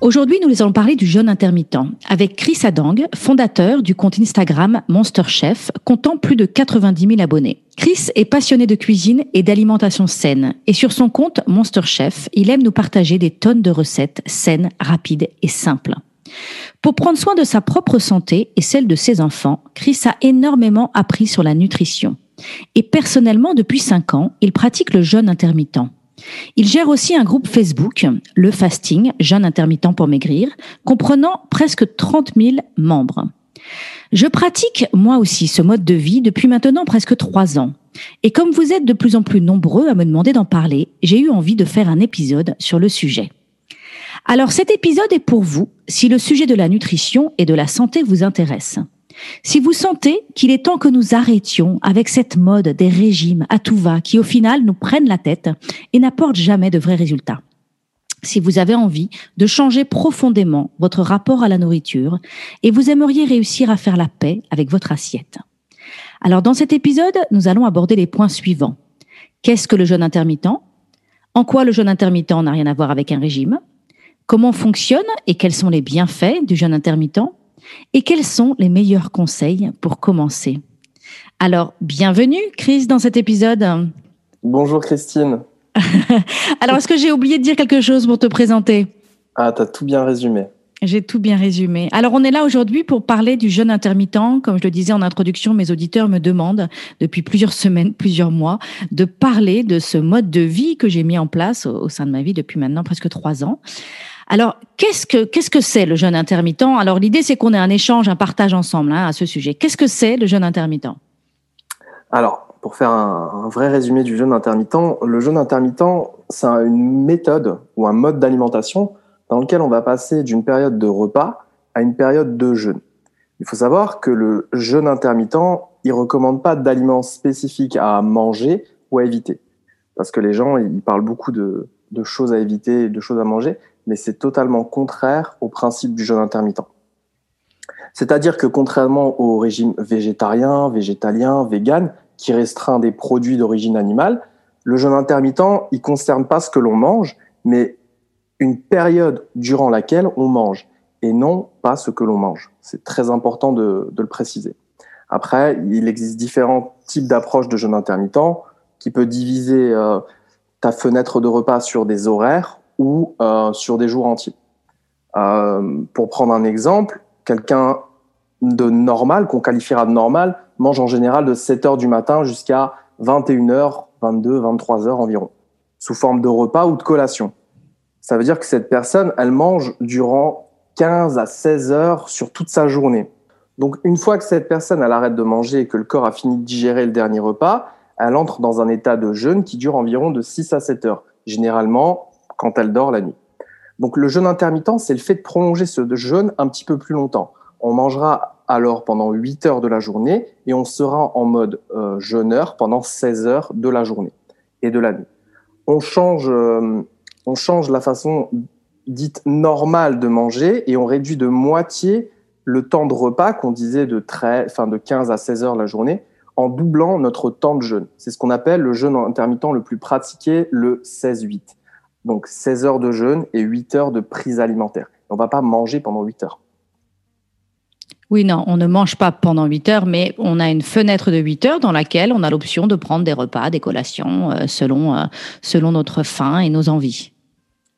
Aujourd'hui, nous allons parler du jeûne intermittent avec Chris Adang, fondateur du compte Instagram Monster Chef, comptant plus de 90 000 abonnés. Chris est passionné de cuisine et d'alimentation saine et sur son compte Monster Chef, il aime nous partager des tonnes de recettes saines, rapides et simples. Pour prendre soin de sa propre santé et celle de ses enfants, Chris a énormément appris sur la nutrition. Et personnellement, depuis 5 ans, il pratique le jeûne intermittent. Il gère aussi un groupe Facebook, le Fasting, jeûne intermittent pour maigrir, comprenant presque 30 000 membres. Je pratique moi aussi ce mode de vie depuis maintenant presque trois ans. Et comme vous êtes de plus en plus nombreux à me demander d'en parler, j'ai eu envie de faire un épisode sur le sujet. Alors cet épisode est pour vous si le sujet de la nutrition et de la santé vous intéresse. Si vous sentez qu'il est temps que nous arrêtions avec cette mode des régimes à tout va qui au final nous prennent la tête et n'apportent jamais de vrais résultats. Si vous avez envie de changer profondément votre rapport à la nourriture et vous aimeriez réussir à faire la paix avec votre assiette. Alors dans cet épisode, nous allons aborder les points suivants. Qu'est-ce que le jeûne intermittent? En quoi le jeûne intermittent n'a rien à voir avec un régime? Comment fonctionne et quels sont les bienfaits du jeûne intermittent? Et quels sont les meilleurs conseils pour commencer? Alors, bienvenue Chris dans cet épisode. Bonjour Christine. Alors, est-ce que j'ai oublié de dire quelque chose pour te présenter? Ah, tu as tout bien résumé. J'ai tout bien résumé. Alors, on est là aujourd'hui pour parler du jeûne intermittent. Comme je le disais en introduction, mes auditeurs me demandent depuis plusieurs semaines, plusieurs mois, de parler de ce mode de vie que j'ai mis en place au sein de ma vie depuis maintenant presque trois ans. Alors, qu'est-ce que qu'est-ce que c'est le jeûne intermittent? Alors, l'idée c'est qu'on ait un échange, un partage ensemble hein, à ce sujet. Qu'est-ce que c'est le jeûne intermittent? Alors, pour faire un, vrai résumé du jeûne intermittent, le jeûne intermittent, c'est une méthode ou un mode d'alimentation dans lequel on va passer d'une période de repas à une période de jeûne. Il faut savoir que le jeûne intermittent, il recommande pas d'aliments spécifiques à manger ou à éviter. Parce que les gens, ils parlent beaucoup de, choses à éviter de choses à manger mais c'est totalement contraire au principe du jeûne intermittent. C'est-à-dire que contrairement au régime végétarien, végétalien, vegan, qui restreint des produits d'origine animale, le jeûne intermittent, il concerne pas ce que l'on mange, mais une période durant laquelle on mange, et non pas ce que l'on mange. C'est très important de, le préciser. Après, il existe différents types d'approches de jeûne intermittent qui peut diviser euh, ta fenêtre de repas sur des horaires ou euh, sur des jours entiers. Euh, pour prendre un exemple, quelqu'un de normal, qu'on qualifiera de normal, mange en général de 7 heures du matin jusqu'à 21h, 22, 23 heures environ, sous forme de repas ou de collation. Ça veut dire que cette personne, elle mange durant 15 à 16 heures sur toute sa journée. Donc, une fois que cette personne, elle arrête de manger et que le corps a fini de digérer le dernier repas, elle entre dans un état de jeûne qui dure environ de 6 à 7 heures. Généralement, quand elle dort la nuit. Donc le jeûne intermittent, c'est le fait de prolonger ce jeûne un petit peu plus longtemps. On mangera alors pendant 8 heures de la journée et on sera en mode euh, jeûneur pendant 16 heures de la journée et de la nuit. On change, euh, on change la façon dite normale de manger et on réduit de moitié le temps de repas qu'on disait de, très, enfin de 15 à 16 heures la journée en doublant notre temps de jeûne. C'est ce qu'on appelle le jeûne intermittent le plus pratiqué, le 16-8. Donc 16 heures de jeûne et 8 heures de prise alimentaire. On ne va pas manger pendant 8 heures. Oui, non, on ne mange pas pendant 8 heures, mais on a une fenêtre de 8 heures dans laquelle on a l'option de prendre des repas, des collations, euh, selon, euh, selon notre faim et nos envies.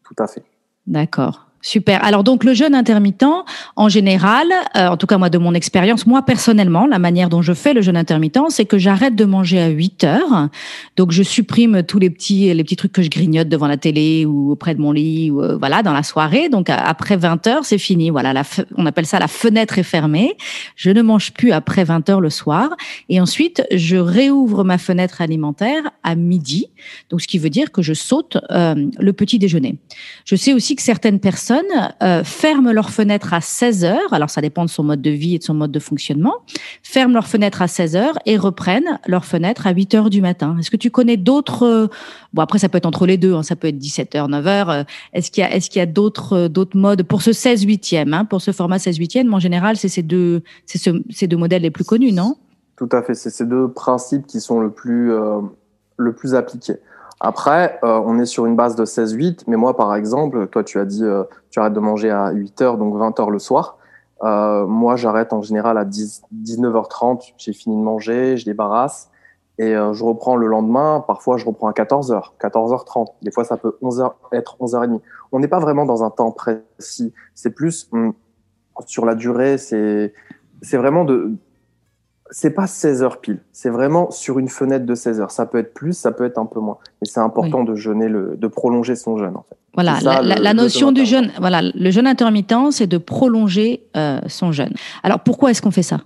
Tout à fait. D'accord. Super. Alors donc le jeûne intermittent, en général, euh, en tout cas moi de mon expérience, moi personnellement, la manière dont je fais le jeûne intermittent, c'est que j'arrête de manger à 8 heures. Donc je supprime tous les petits les petits trucs que je grignote devant la télé ou auprès de mon lit ou euh, voilà dans la soirée. Donc après 20 heures, c'est fini. Voilà, on appelle ça la fenêtre est fermée. Je ne mange plus après 20 heures le soir et ensuite je réouvre ma fenêtre alimentaire à midi. Donc ce qui veut dire que je saute euh, le petit déjeuner. Je sais aussi que certaines personnes euh, ferment leur fenêtre à 16 heures, alors ça dépend de son mode de vie et de son mode de fonctionnement, ferment leur fenêtre à 16 heures et reprennent leur fenêtre à 8 heures du matin. Est-ce que tu connais d'autres, euh, bon après ça peut être entre les deux, hein, ça peut être 17 heures, 9 heures, est-ce qu'il y a, est-ce qu'il y a d'autres, modes pour ce 16-8e, hein, pour ce format 16-8e, en général c'est ces deux, modèles les plus connus, non? Tout à fait, c'est ces deux principes qui sont le plus, appliqués. Après, euh, on est sur une base de 16-8, mais moi, par exemple, toi, tu as dit, euh, tu arrêtes de manger à 8 heures, donc 20 heures le soir. Euh, moi, j'arrête en général à 10, 19h30. J'ai fini de manger, je débarrasse et je reprends le lendemain. Parfois, je reprends à 14h, 14h30. Des fois, ça peut 11h, être 11h30. On n'est pas vraiment dans un temps précis. C'est plus hum, sur la durée. C'est vraiment de c'est pas 16 heures pile. C'est vraiment sur une fenêtre de 16 heures. Ça peut être plus, ça peut être un peu moins. Mais c'est important de jeûner, le, de prolonger son jeûne, en fait. Voilà, la, notion du jeûne, voilà, le jeûne intermittent, c'est de prolonger euh, son jeûne. Alors, pourquoi est-ce qu'on fait ça?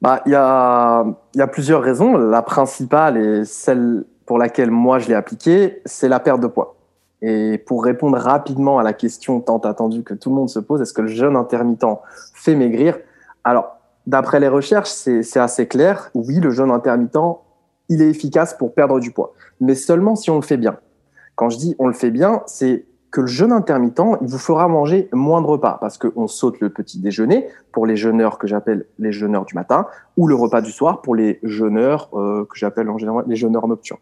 Bah, il y a, y a plusieurs raisons. La principale et celle pour laquelle moi je l'ai appliquée, c'est la perte de poids. Et pour répondre rapidement à la question tant attendue que tout le monde se pose, est-ce que le jeûne intermittent fait maigrir? Alors, D'après les recherches, c'est assez clair. Oui, le jeûne intermittent, il est efficace pour perdre du poids, mais seulement si on le fait bien. Quand je dis on le fait bien, c'est que le jeûne intermittent, il vous fera manger moins de repas parce qu'on saute le petit déjeuner pour les jeûneurs que j'appelle les jeûneurs du matin ou le repas du soir pour les jeûneurs euh, que j'appelle en général les jeûneurs nocturnes.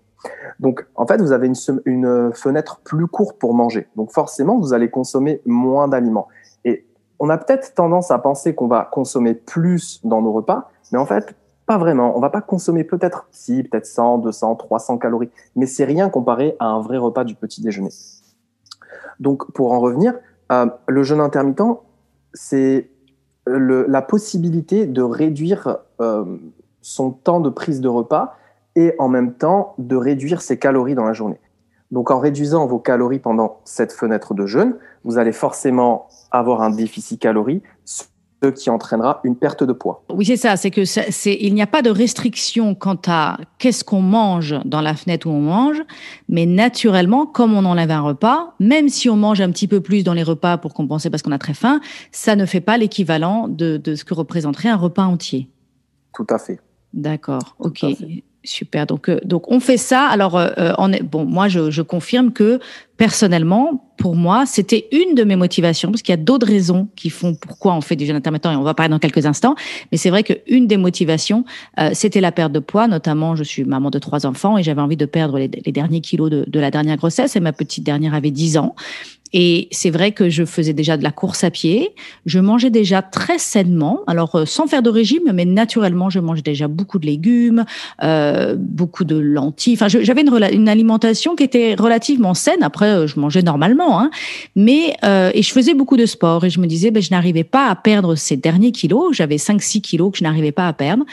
Donc, en fait, vous avez une, une fenêtre plus courte pour manger. Donc, forcément, vous allez consommer moins d'aliments on a peut-être tendance à penser qu'on va consommer plus dans nos repas, mais en fait, pas vraiment. On va pas consommer peut-être, si, peut-être 100, 200, 300 calories, mais c'est rien comparé à un vrai repas du petit déjeuner. Donc, pour en revenir, euh, le jeûne intermittent, c'est la possibilité de réduire euh, son temps de prise de repas et en même temps de réduire ses calories dans la journée. Donc en réduisant vos calories pendant cette fenêtre de jeûne, vous allez forcément avoir un déficit calorique, ce qui entraînera une perte de poids. Oui, c'est ça, c'est que c'est il n'y a pas de restriction quant à qu'est-ce qu'on mange dans la fenêtre où on mange, mais naturellement, comme on enlève un repas, même si on mange un petit peu plus dans les repas pour compenser parce qu'on a très faim, ça ne fait pas l'équivalent de, de ce que représenterait un repas entier. Tout à fait. D'accord, ok. Super. Donc, euh, donc on fait ça. Alors, euh, euh, on est, bon, moi, je, je, confirme que personnellement, pour moi, c'était une de mes motivations, parce qu'il y a d'autres raisons qui font pourquoi on fait du jeûne intermittent, et on va parler dans quelques instants. Mais c'est vrai qu'une des motivations, c'était la perte de poids. Notamment, je suis maman de trois enfants et j'avais envie de perdre les, les derniers kilos de, de, la dernière grossesse. Et ma petite dernière avait 10 ans. Et c'est vrai que je faisais déjà de la course à pied. Je mangeais déjà très sainement, alors euh, sans faire de régime, mais naturellement, je mangeais déjà beaucoup de légumes, euh, beaucoup de lentilles. Enfin, j'avais une, une, alimentation qui était relativement saine. Après, euh, je mangeais normalement, hein. mais euh, et je faisais beaucoup de sport. Et je me disais, ben, je n'arrivais pas à perdre ces derniers kilos. J'avais 5-6 kilos que je n'arrivais pas à perdre.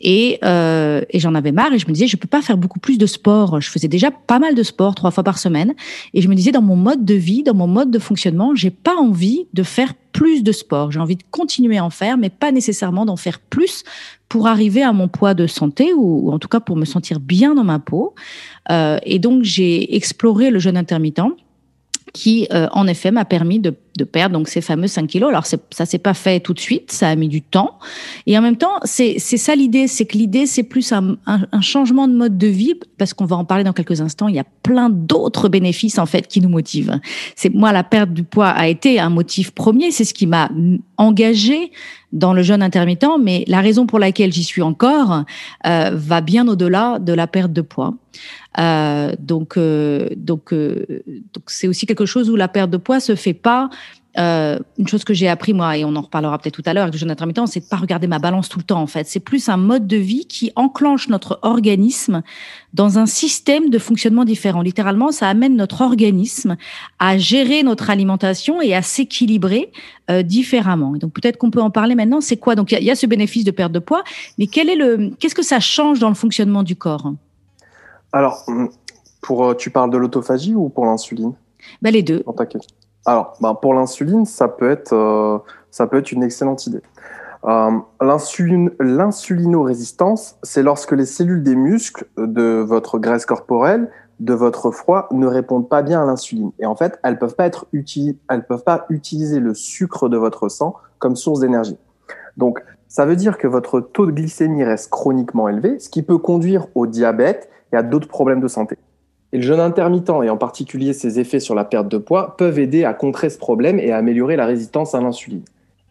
Et, euh, et j'en avais marre et je me disais, je peux pas faire beaucoup plus de sport. Je faisais déjà pas mal de sport trois fois par semaine. Et je me disais, dans mon mode de vie, dans mon mode de fonctionnement, j'ai pas envie de faire plus de sport. J'ai envie de continuer à en faire, mais pas nécessairement d'en faire plus pour arriver à mon poids de santé ou, en tout cas pour me sentir bien dans ma peau. Euh, et donc, j'ai exploré le jeûne intermittent qui, euh, en effet, m'a permis de, de, perdre donc ces fameux 5 kilos. Alors, ça s'est pas fait tout de suite, ça a mis du temps. Et en même temps, c'est ça l'idée, c'est que l'idée, c'est plus un, un, un, changement de mode de vie, parce qu'on va en parler dans quelques instants. Il y a plein d'autres bénéfices, en fait, qui nous motivent. C'est Moi, la perte du poids a été un motif premier, c'est ce qui m'a engagé dans le jeûne intermittent, mais la raison pour laquelle j'y suis encore euh, va bien au-delà de la perte de poids. Euh, donc, euh, donc, euh, donc c'est aussi quelque chose où la perte de poids se fait pas. Euh, une chose que j'ai appris moi et on en reparlera peut-être tout à l'heure avec jeûne intermittent, c'est de pas regarder ma balance tout le temps en fait. C'est plus un mode de vie qui enclenche notre organisme dans un système de fonctionnement différent. Littéralement, ça amène notre organisme à gérer notre alimentation et à s'équilibrer euh, différemment. donc peut-être qu'on peut en parler maintenant. C'est quoi? Donc il y, y, a ce bénéfice de perte de poids, mais quel est le Qu'est-ce que ça change dans le fonctionnement du corps? Alors, hum, pour, euh, tu parles de l'autophagie ou pour l'insuline? Ben, Les deux. Alors, ben, pour l'insuline, ça, peut être, euh, ça peut être une excellente idée. Euh, L'insulinorésistance, c'est lorsque les cellules des muscles de votre graisse corporelle de votre foie ne répondent pas bien à l'insuline. Et en fait, elles peuvent pas être elles peuvent pas utiliser le sucre de votre sang comme source d'énergie. Donc, ça veut dire que votre taux de glycémie reste chroniquement élevé, ce qui peut conduire au diabète et à d'autres problèmes de santé. Et le jeûne intermittent, et en particulier ses effets sur la perte de poids, peuvent aider à contrer ce problème et à améliorer la résistance à l'insuline.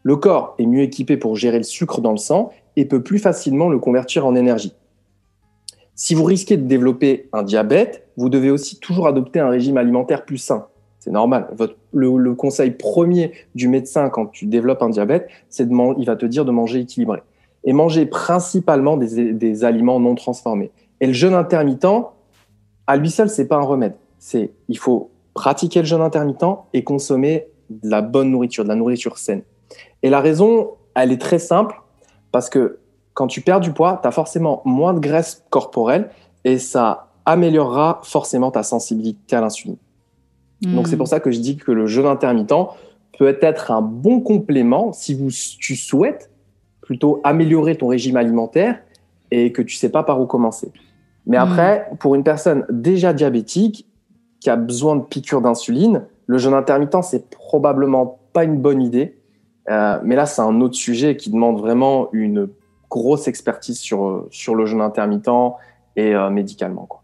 Le corps est mieux équipé pour gérer le sucre dans le sang et peut plus facilement le convertir en énergie. Si vous risquez de développer un diabète, vous devez aussi toujours adopter un régime alimentaire plus sain. C'est normal. Le, conseil premier du médecin quand tu développes un diabète, c'est de il va te dire de manger équilibré et manger principalement des, aliments non transformés. Et le jeûne intermittent, à lui seul, c'est pas un remède. C'est, il faut pratiquer le jeûne intermittent et consommer de la bonne nourriture, de la nourriture saine. Et la raison, elle est très simple, parce que quand tu perds du poids, tu as forcément moins de graisse corporelle et ça améliorera forcément ta sensibilité à l'insuline. Donc c'est hmm. pour ça que je dis que le jeûne intermittent peut être un bon complément si vous, tu souhaites plutôt améliorer ton régime alimentaire et que tu sais pas par où commencer. Mais après, pour une personne déjà diabétique qui a besoin de piqûres d'insuline, le jeûne intermittent, c'est probablement pas une bonne idée. Euh, mais là, c'est un autre sujet qui demande vraiment une grosse expertise sur, sur le jeûne intermittent et euh, médicalement. Quoi.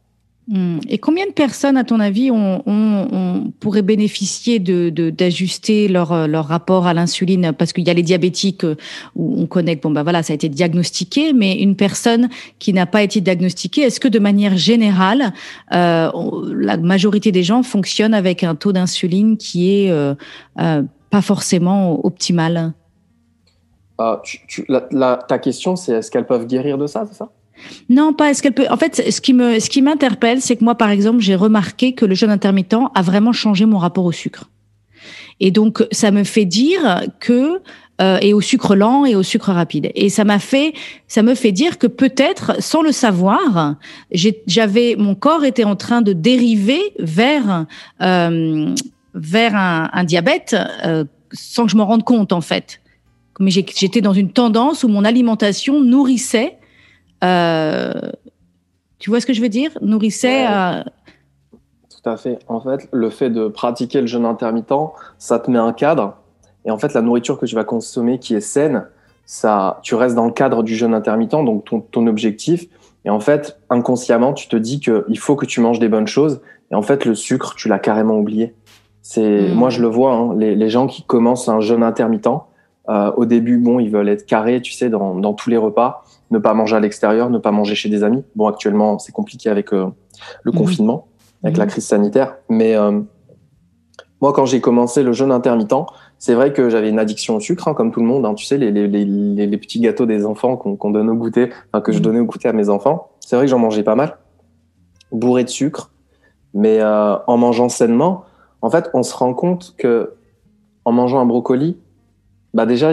Hmm. Et combien de personnes, à ton avis, on, on, pourrait bénéficier de, d'ajuster leur, euh, leur rapport à l'insuline? Parce qu'il y a les diabétiques euh, où on connaît que bon, bah voilà, ça a été diagnostiqué, mais une personne qui n'a pas été diagnostiquée, est-ce que de manière générale, euh, la majorité des gens fonctionnent avec un taux d'insuline qui est euh, pas forcément optimal? Ah, tu, Ta question, c'est est-ce qu'elles peuvent guérir de ça, c'est ça? Non, pas est-ce qu'elle peut. En fait, ce qui me, ce qui m'interpelle, c'est que moi, par exemple, j'ai remarqué que le jeûne intermittent a vraiment changé mon rapport au sucre. Et donc, ça me fait dire que euh, et au sucre lent et au sucre rapide. Et ça m'a fait, ça me fait dire que peut-être, sans le savoir, j'avais, mon corps était en train de dériver vers euh, vers un, un diabète euh, sans que je m'en rende compte en fait. Mais j'étais dans une tendance où mon alimentation nourrissait tu vois ce que je veux dire? Nourrissait. Tout à fait. En fait, le fait de pratiquer le jeûne intermittent, ça te met un cadre. Et en fait, la nourriture que tu vas consommer qui est saine, ça, tu restes dans le cadre du jeûne intermittent, donc ton, ton objectif. Et en fait, inconsciemment, tu te dis qu'il faut que tu manges des bonnes choses. Et en fait, le sucre, tu l'as carrément oublié. C'est, hmm. moi, je le vois, hein, les, les, gens qui commencent un jeûne intermittent, euh, au début, bon, ils veulent être carrés, tu sais, dans, dans tous les repas ne pas manger à l'extérieur, ne pas manger chez des amis. Bon, actuellement, c'est compliqué avec euh, le mhm. confinement, avec la mhm. crise sanitaire. Mais euh, moi, quand j'ai commencé le jeûne intermittent, c'est vrai que j'avais une addiction au sucre, hein, comme tout le monde. Hein. tu sais, les, les, les, les, petits gâteaux des enfants qu'on donne au goûter, que je mhm. donnais au goûter à mes enfants. C'est vrai que j'en mangeais pas mal, bourré de sucre. Mais euh, en mangeant sainement, en fait, on se rend compte que en mangeant un brocoli, bah déjà,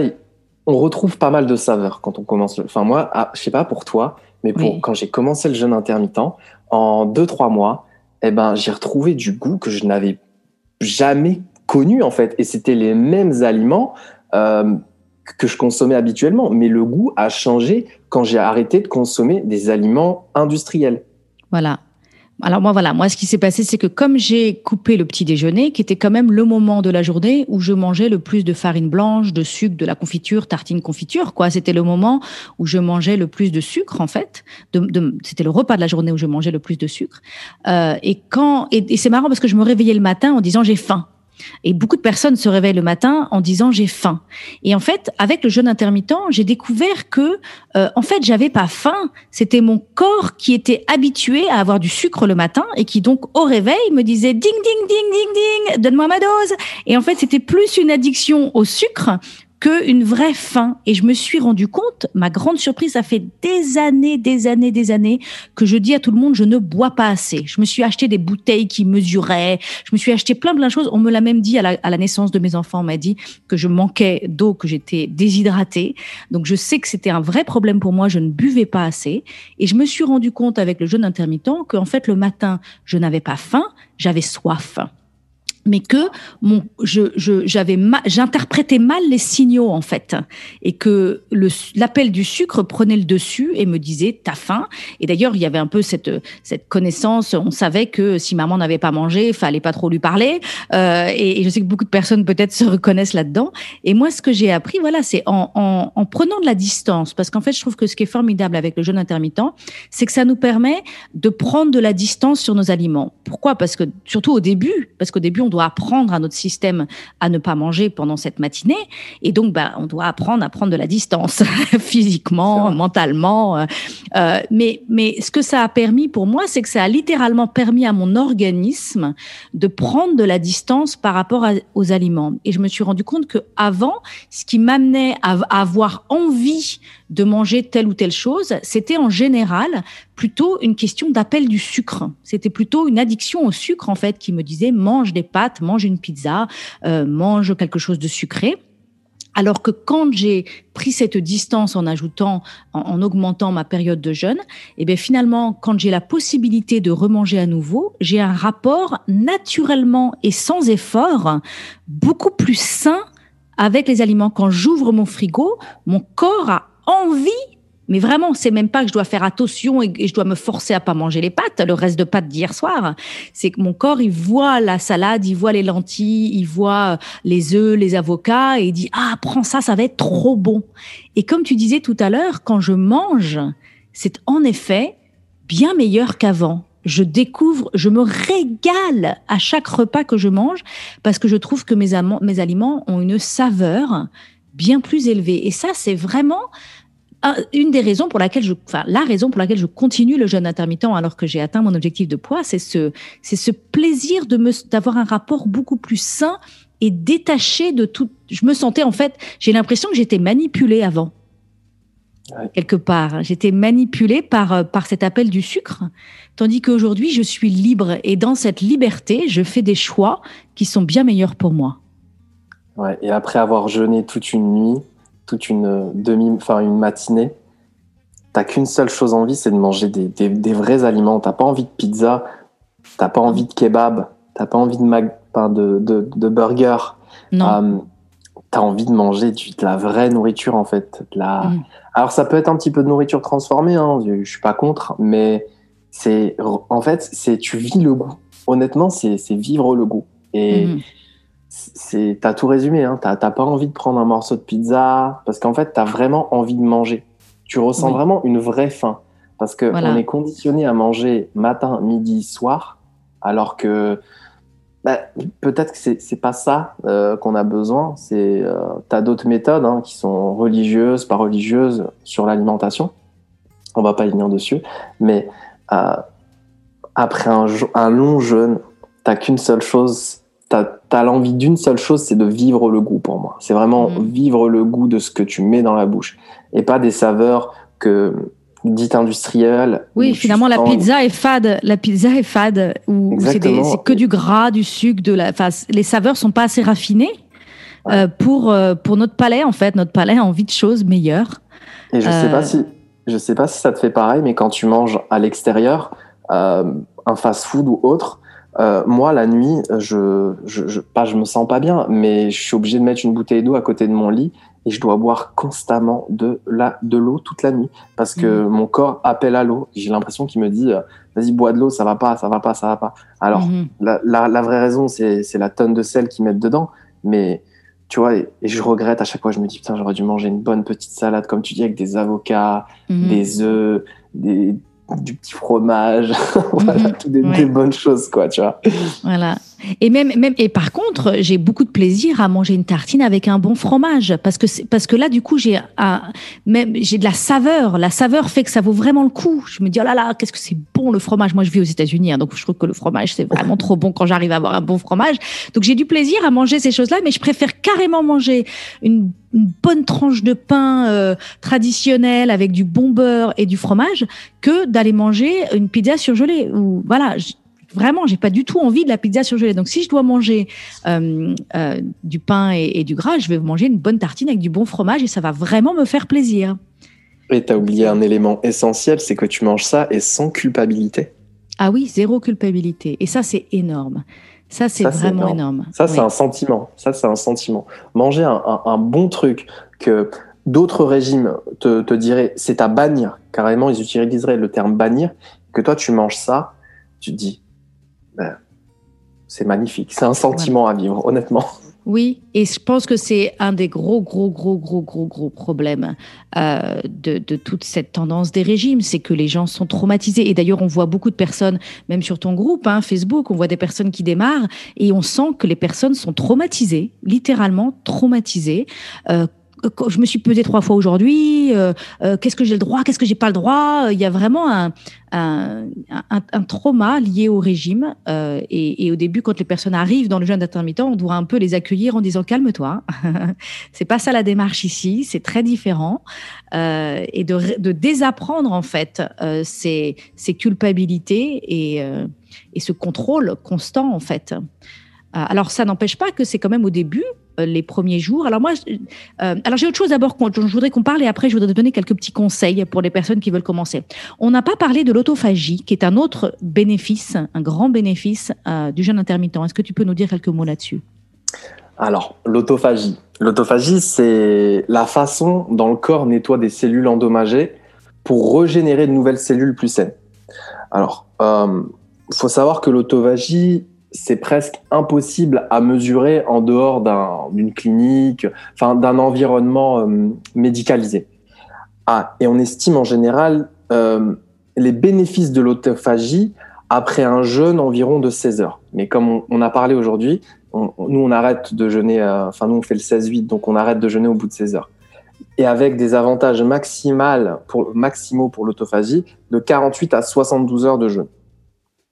on retrouve pas mal de saveurs quand on commence. Enfin, moi, ah, je sais pas pour toi, mais pour, quand j'ai commencé le jeûne intermittent, en deux, trois mois, eh ben, j'ai retrouvé du goût que je n'avais jamais connu, en fait. Et c'était les mêmes aliments euh, que je consommais habituellement. Mais le goût a changé quand j'ai arrêté de consommer des aliments industriels. Voilà. Alors moi voilà, moi ce qui s'est passé c'est que comme j'ai coupé le petit déjeuner, qui était quand même le moment de la journée où je mangeais le plus de farine blanche, de sucre, de la confiture, tartine confiture, quoi. C'était le moment où je mangeais le plus de sucre en fait. C'était le repas de la journée où je mangeais le plus de sucre. Euh, et quand et c'est marrant parce que je me réveillais le matin en disant j'ai faim. Et beaucoup de personnes se réveillent le matin en disant j'ai faim. Et en fait, avec le jeûne intermittent, j'ai découvert que euh, en fait, j'avais pas faim. C'était mon corps qui était habitué à avoir du sucre le matin et qui donc au réveil me disait ding ding ding ding ding, donne-moi ma dose. Et en fait, c'était plus une addiction au sucre qu'une vraie faim. Et je me suis rendu compte, ma grande surprise, ça fait des années, des années, des années que je dis à tout le monde, je ne bois pas assez. Je me suis acheté des bouteilles qui mesuraient, je me suis acheté plein, plein de choses. On me l'a même dit à la, à la, naissance de mes enfants, on m'a dit que je manquais d'eau, que j'étais déshydratée. Donc je sais que c'était un vrai problème pour moi, je ne buvais pas assez. Et je me suis rendu compte avec le jeûne intermittent qu'en fait, le matin, je n'avais pas faim, j'avais soif. Mais que mon, je, j'avais j'interprétais mal les signaux en fait, et que le, l'appel du sucre prenait le dessus et me disait t'as faim. Et d'ailleurs, il y avait un peu cette cette connaissance. On savait que si maman n'avait pas mangé, fallait pas trop lui parler. Euh, et, je sais que beaucoup de personnes peut-être se reconnaissent là-dedans. Et moi, ce que j'ai appris, voilà, c'est en, en, en prenant de la distance, parce qu'en fait, je trouve que ce qui est formidable avec le jeûne intermittent, c'est que ça nous permet de prendre de la distance sur nos aliments. Pourquoi? Parce que surtout au début, parce qu'au début apprendre à notre système à ne pas manger pendant cette matinée. Et donc, bah, on doit apprendre à prendre de la distance physiquement, mentalement. Euh, euh, mais, mais ce que ça a permis pour moi, c'est que ça a littéralement permis à mon organisme de prendre de la distance par rapport aux aliments. Et je me suis rendu compte que avant, ce qui m'amenait à, à avoir envie de manger telle ou telle chose, c'était en général plutôt une question d'appel du sucre. C'était plutôt une addiction au sucre en fait qui me disait mange des pâtes, mange une pizza, euh, mange quelque chose de sucré. Alors que quand j'ai pris cette distance en ajoutant, en, augmentant ma période de jeûne, et eh bien finalement, quand j'ai la possibilité de remanger à nouveau, j'ai un rapport naturellement et sans effort beaucoup plus sain avec les aliments. Quand j'ouvre mon frigo, mon corps a envie mais vraiment, c'est même pas que je dois faire attention et, je dois me forcer à pas manger les pâtes, le reste de pâtes d'hier soir. C'est que mon corps, il voit la salade, il voit les lentilles, il voit les œufs, les avocats et il dit, ah, prends ça, ça va être trop bon. Et comme tu disais tout à l'heure, quand je mange, c'est en effet bien meilleur qu'avant. Je découvre, je me régale à chaque repas que je mange parce que je trouve que mes, mes aliments ont une saveur bien plus élevée. Et ça, c'est vraiment une des raisons pour laquelle je, enfin, la raison pour laquelle je continue le jeûne intermittent alors que j'ai atteint mon objectif de poids, c'est ce, c'est ce plaisir de me, d'avoir un rapport beaucoup plus sain et détaché de tout. Je me sentais en fait, j'ai l'impression que j'étais manipulée avant. Quelque part, j'étais manipulée par euh, par cet appel du sucre, tandis qu'aujourd'hui je suis libre et dans cette liberté, je fais des choix qui sont bien meilleurs pour moi. Ouais, et après avoir jeûné toute une nuit, toute une demi, enfin une matinée, t'as qu'une seule chose envie, c'est de manger des, des, vrais aliments. T'as pas envie de pizza, t'as pas envie de kebab, t'as pas envie de, mag, de, de, de, burger. Non. Euh, t'as envie de manger du, de la vraie nourriture en fait. la... Mm. Alors ça peut être un petit peu de nourriture transformée, hein, je, je suis pas contre, mais c'est en fait c'est tu vis le goût. Honnêtement, c'est vivre le goût. Et mm c'est t'as tout résumé hein. t'as pas envie de prendre un morceau de pizza parce qu'en fait t'as vraiment envie de manger. Tu ressens vraiment une vraie faim parce que on est conditionné à manger matin midi soir alors que bah, peut-être que c'est pas ça euh, qu'on a besoin. C'est euh, t'as d'autres méthodes hein, qui sont religieuses pas religieuses sur l'alimentation. On va pas y venir dessus. Mais euh, après un, un long jeûne t'as qu'une seule chose tu as, l'envie d'une seule chose, c'est de vivre le goût pour moi. C'est vraiment mm. vivre le goût de ce que tu mets dans la bouche et pas des saveurs que dites industrielles. Oui, finalement la pizza est fade. La pizza est fade où, c'est que du gras, du sucre, de la. les saveurs sont pas assez raffinées euh, pour euh, pour notre palais en fait. Notre palais a envie de choses meilleures. Et je sais pas euh, si je sais pas si ça te fait pareil, mais quand tu manges à l'extérieur, un fast-food ou autre, euh, moi, la nuit, je, je, je, pas, je me sens pas bien, mais je suis obligé de mettre une bouteille d'eau à côté de mon lit et je dois boire constamment de la, de l'eau toute la nuit parce que mmh. mon corps appelle à l'eau. J'ai l'impression qu'il me dit, euh, vas-y, bois de l'eau, ça va pas, ça va pas, ça va pas. Alors, mmh. la, la, la, vraie raison, c'est, c'est la tonne de sel qu'ils mettent dedans, mais tu vois, et, je regrette à chaque fois, je me dis, putain, j'aurais dû manger une bonne petite salade, comme tu dis, avec des avocats, mmh. des œufs, des, du petit fromage, voilà, mhm. des, des, bonnes choses, quoi, tu vois. Voilà. Et même, même, et par contre, j'ai beaucoup de plaisir à manger une tartine avec un bon fromage, parce que parce que là, du coup, j'ai même j'ai de la saveur. La saveur fait que ça vaut vraiment le coup. Je me dis oh là là, qu'est-ce que c'est bon le fromage. Moi, je vis aux États-Unis, hein, donc je trouve que le fromage c'est vraiment trop bon quand j'arrive à avoir un bon fromage. Donc j'ai du plaisir à manger ces choses-là, mais je préfère carrément manger une une bonne tranche de pain euh, traditionnel avec du bon beurre et du fromage que d'aller manger une pizza surgelée. Ou voilà, Vraiment, j'ai pas du tout envie de la pizza surgelée. Donc, si je dois manger euh, euh, du pain et, du gras, je vais manger une bonne tartine avec du bon fromage et ça va vraiment me faire plaisir. Et tu as oublié un élément essentiel, c'est que tu manges ça et sans culpabilité. Ah oui, zéro culpabilité. Et ça, c'est énorme. Ça, c'est vraiment énorme. Ça, c'est un sentiment. Ça, c'est un sentiment. Manger un, bon truc que d'autres régimes te, te diraient, c'est à bannir. Carrément, ils utiliseraient le terme bannir. Que toi, tu manges ça, tu te dis, c'est magnifique. C'est un sentiment à vivre, honnêtement. Oui, et je pense que c'est un des gros, gros, gros, gros, gros, gros problèmes euh, de, toute cette tendance des régimes, c'est que les gens sont traumatisés. Et d'ailleurs, on voit beaucoup de personnes, même sur ton groupe, hein, Facebook, on voit des personnes qui démarrent et on sent que les personnes sont traumatisées, littéralement traumatisées. Euh, je me suis pesée trois fois aujourd'hui, euh, euh, qu'est-ce que j'ai le droit, qu'est-ce que j'ai pas le droit. Il y a vraiment un, un, un, trauma lié au régime. Euh, et, et, au début, quand les personnes arrivent dans le jeûne intermittent, on doit un peu les accueillir en disant calme-toi. c'est pas ça la démarche ici, c'est très différent. et de, de, désapprendre en fait ces, ces, culpabilités et, et ce contrôle constant en fait. Alors ça n'empêche pas que c'est quand même au début euh, les premiers jours. Alors moi, euh, alors j'ai autre chose d'abord je voudrais qu'on parle et après je voudrais donner quelques petits conseils pour les personnes qui veulent commencer. On n'a pas parlé de l'autophagie, qui est un autre bénéfice, un grand bénéfice euh, du jeûne intermittent. Est-ce que tu peux nous dire quelques mots là-dessus? Alors l'autophagie, l'autophagie, c'est la façon dont le corps nettoie des cellules endommagées pour régénérer de nouvelles cellules plus saines. Alors, il faut savoir que l'autophagie, c'est presque impossible à mesurer en dehors d'une clinique, enfin d'un environnement euh, médicalisé. Ah, et on estime en général euh, les bénéfices de l'autophagie après un jeûne environ de 16 heures. Mais comme on, a parlé aujourd'hui, nous on arrête de jeûner, euh, enfin nous on fait le 16-8, donc on arrête de jeûner au bout de 16 heures. Et avec des avantages maximaux pour l'autophagie de 48 à 72 heures de jeûne.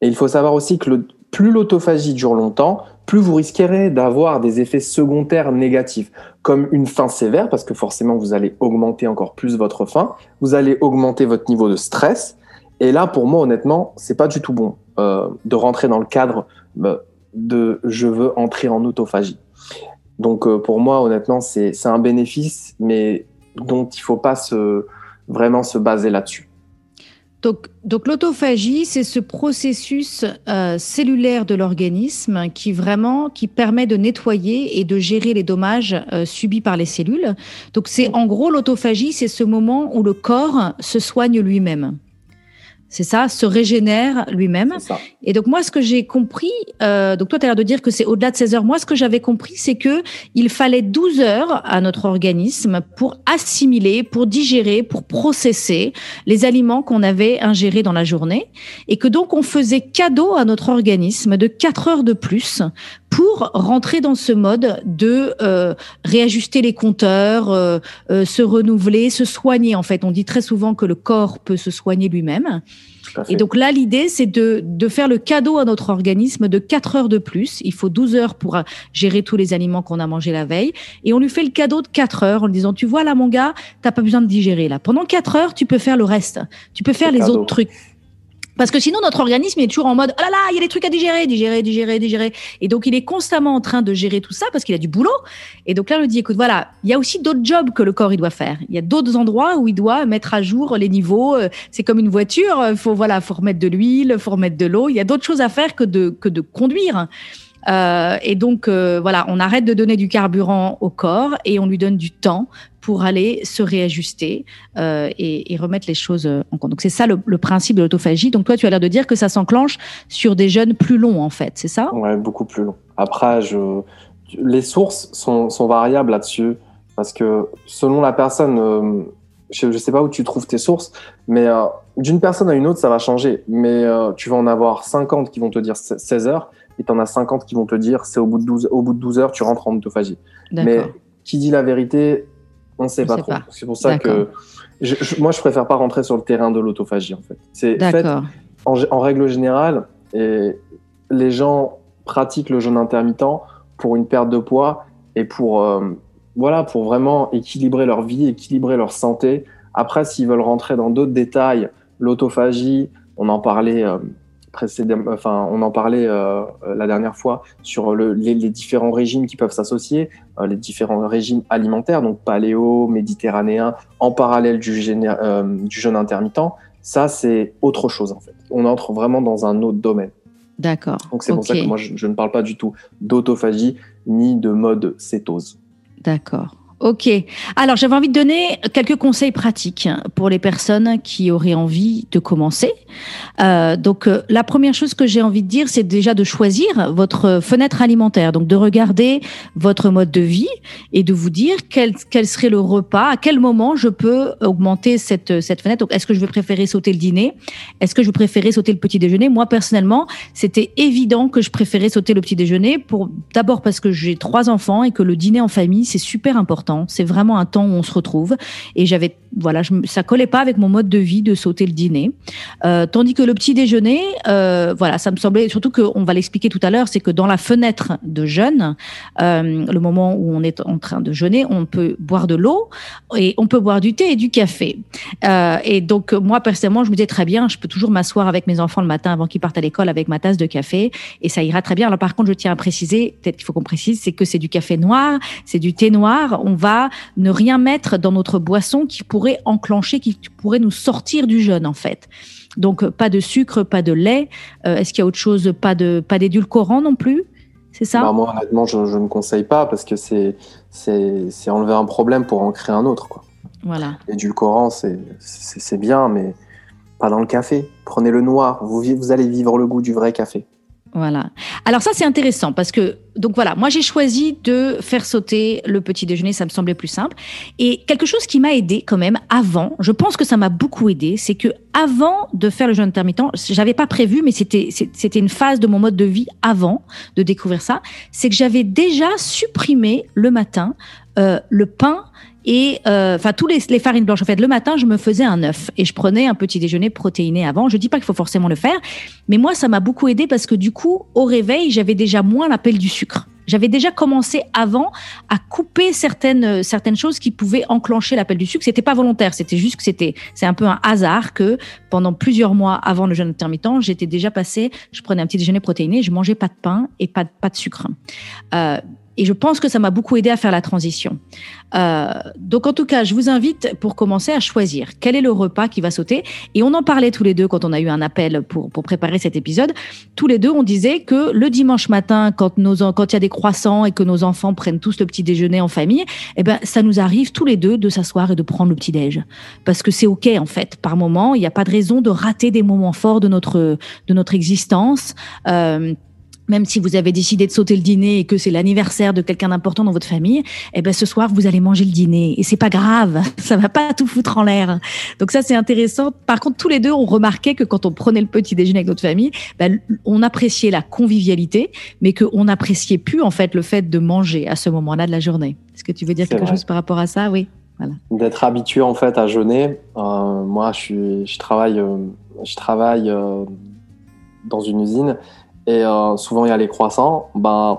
Et il faut savoir aussi que le, plus l'autophagie dure longtemps, plus vous risquerez d'avoir des effets secondaires négatifs, comme une faim sévère, parce que forcément vous allez augmenter encore plus votre faim, vous allez augmenter votre niveau de stress, et là pour moi honnêtement c'est pas du tout bon euh, de rentrer dans le cadre euh, de je veux entrer en autophagie. Donc euh, pour moi honnêtement c'est un bénéfice, mais dont il faut pas vraiment se baser là-dessus. Donc, donc l'autophagie, c'est ce processus euh, cellulaire de l'organisme qui vraiment qui permet de nettoyer et de gérer les dommages euh, subis par les cellules. Donc c'est en gros l'autophagie, c'est ce moment où le corps se soigne lui-même. C'est ça, se régénère lui-même. Et donc moi, ce que j'ai compris, euh, donc toi, tu as l'air de dire que c'est au-delà de 16 heures. Moi, ce que j'avais compris, c'est que il fallait 12 heures à notre organisme pour assimiler, pour digérer, pour processer les aliments qu'on avait ingérés dans la journée, et que donc on faisait cadeau à notre organisme de 4 heures de plus pour rentrer dans ce mode de euh, réajuster les compteurs, euh, euh, se renouveler, se soigner. En fait, on dit très souvent que le corps peut se soigner lui-même. Et donc là, l'idée, c'est de, de faire le cadeau à notre organisme de 4 heures de plus. Il faut 12 heures pour gérer tous les aliments qu'on a mangés la veille. Et on lui fait le cadeau de 4 heures en lui disant, tu vois là, mon gars, t'as pas besoin de digérer là. Pendant 4 heures, tu peux faire le reste. Tu peux faire les autres trucs. Parce que sinon, notre organisme est toujours en mode, oh là là, il y a des trucs à digérer, digérer, digérer, digérer. Et donc, il est constamment en train de gérer tout ça parce qu'il a du boulot. Et donc là, on lui dit, écoute, voilà, il y a aussi d'autres jobs que le corps, il doit faire. Il y a d'autres endroits où il doit mettre à jour les niveaux. Euh, c'est comme une voiture. Il faut, voilà, faut remettre de l'huile, faut remettre de l'eau. Il y a d'autres choses à faire que de, que de conduire. Euh, et donc, euh, voilà, on arrête de donner du carburant au corps et on lui donne du temps pour aller se réajuster euh, et, remettre les choses en compte. Donc c'est ça le, principe de l'autophagie. Donc toi, tu as l'air de dire que ça s'enclenche sur des jeunes plus longs, en fait, c'est ça? Ouais, beaucoup plus long. Après, je... les sources sont, variables là-dessus parce que selon la personne, je ne sais pas où tu trouves tes sources, mais d'une personne à une autre, ça va changer. Mais tu vas en avoir 50 qui vont te dire 16 heures et tu en as 50 qui vont te dire c'est au bout de 12, au bout de 12 heures, tu rentres en autophagie. Mais qui dit la vérité on ne sait pas trop. C'est pour ça que moi, je préfère pas rentrer sur le terrain de l'autophagie, en fait. C'est en, règle générale, et les gens pratiquent le jeûne intermittent pour une perte de poids et pour, euh, voilà, pour vraiment équilibrer leur vie, équilibrer leur santé. Après, s'ils veulent rentrer dans d'autres détails, l'autophagie, on en parlait euh, enfin, on en parlait euh, la dernière fois sur les, différents régimes qui peuvent s'associer, euh, les différents régimes alimentaires, donc paléo, méditerranéen, en parallèle du, euh, du jeûne intermittent. Ça, c'est autre chose en fait. On entre vraiment dans un autre domaine. D'accord. Donc c'est pour ça que moi, je, je ne parle pas du tout d'autophagie ni de mode cétose. D'accord. Ok. Alors, j'avais envie de donner quelques conseils pratiques pour les personnes qui auraient envie de commencer. Euh, donc, euh, la première chose que j'ai envie de dire, c'est déjà de choisir votre fenêtre alimentaire. Donc, de regarder votre mode de vie et de vous dire quel, quel serait le repas, à quel moment je peux augmenter cette, cette fenêtre. Donc, est-ce que je vais préférer sauter le dîner? Est-ce que je préférer sauter le petit déjeuner? Moi, personnellement, c'était évident que je préférais sauter le petit déjeuner pour d'abord parce que j'ai trois enfants et que le dîner en famille, c'est super important c'est vraiment un temps où on se retrouve. Et j'avais, voilà, je, ça collait pas avec mon mode de vie de sauter le dîner. Euh, tandis que le petit déjeuner, euh, voilà, ça me semblait, surtout qu'on va l'expliquer tout à l'heure, c'est que dans la fenêtre de jeûne, euh, le moment où on est en train de jeûner, on peut boire de l'eau et on peut boire du thé et du café. et donc, moi, personnellement, je me disais très bien, je peux toujours m'asseoir avec mes enfants le matin avant qu'ils partent à l'école avec ma tasse de café et ça ira très bien. Alors, par contre, je tiens à préciser, peut-être qu'il faut qu'on précise, c'est que c'est du café noir, c'est du thé noir. Va ne rien mettre dans notre boisson qui pourrait enclencher, qui pourrait nous sortir du jeûne en fait. Donc pas de sucre, pas de lait. Euh, est-ce qu'il y a autre chose Pas de pas d'édulcorant non plus? C'est ça? Bah, Moi, honnêtement, je, ne conseille pas parce que c'est c'est enlever un problème pour en créer un autre. Quoi. Voilà. L'édulcorant, c'est bien, mais pas dans le café. Prenez le noir. Vous, vous allez vivre le goût du vrai café. Voilà. Alors ça c'est intéressant parce que donc voilà, moi j'ai choisi de faire sauter le petit déjeuner, ça me semblait plus simple. Et quelque chose qui m'a aidé quand même avant, je pense que ça m'a beaucoup aidé, c'est que avant de faire le jeûne intermittent, j'avais pas prévu, mais c'était c'était une phase de mon mode de vie avant de découvrir ça, c'est que j'avais déjà supprimé le matin euh, le pain et euh, enfin tous les, les, farines blanches. En fait, le matin, je me faisais un œuf et je prenais un petit déjeuner protéiné avant. Je dis pas qu'il faut forcément le faire, mais moi, ça m'a beaucoup aidé parce que du coup, au réveil, j'avais déjà moins l'appel du sucre. J'avais déjà commencé avant à couper certaines certaines choses qui pouvaient enclencher l'appel du sucre. C'était pas volontaire, c'était juste que c'était c'est un peu un hasard que pendant plusieurs mois avant le jeûne intermittent, j'étais déjà passé. Je prenais un petit déjeuner protéiné, je mangeais pas de pain et pas pas de sucre. Euh, et je pense que ça m'a beaucoup aidé à faire la transition. Euh, donc en tout cas, je vous invite pour commencer à choisir quel est le repas qui va sauter. Et on en parlait tous les deux quand on a eu un appel pour, pour préparer cet épisode. Tous les deux, on disait que le dimanche matin, quand nos quand il y a des croissants et que nos enfants prennent tous le petit déjeuner en famille, eh ben ça nous arrive tous les deux de s'asseoir et de prendre le petit déj parce que c'est ok en fait. Par moment, il n'y a pas de raison de rater des moments forts de notre de notre existence. Euh, même si vous avez décidé de sauter le dîner et que c'est l'anniversaire de quelqu'un d'important dans votre famille, eh ben ce soir vous allez manger le dîner et c'est pas grave, ça va pas tout foutre en l'air. Donc ça c'est intéressant. Par contre tous les deux on remarquait que quand on prenait le petit déjeuner avec notre famille, ben, on appréciait la convivialité, mais qu'on n'appréciait plus en fait le fait de manger à ce moment-là de la journée. Est-ce que tu veux dire quelque chose par rapport à ça? Oui. Voilà. D'être habitué en fait à jeûner. Euh, moi je suis, je travaille, euh, je travaille euh, dans une usine et euh, souvent, il y a les croissants. Ben,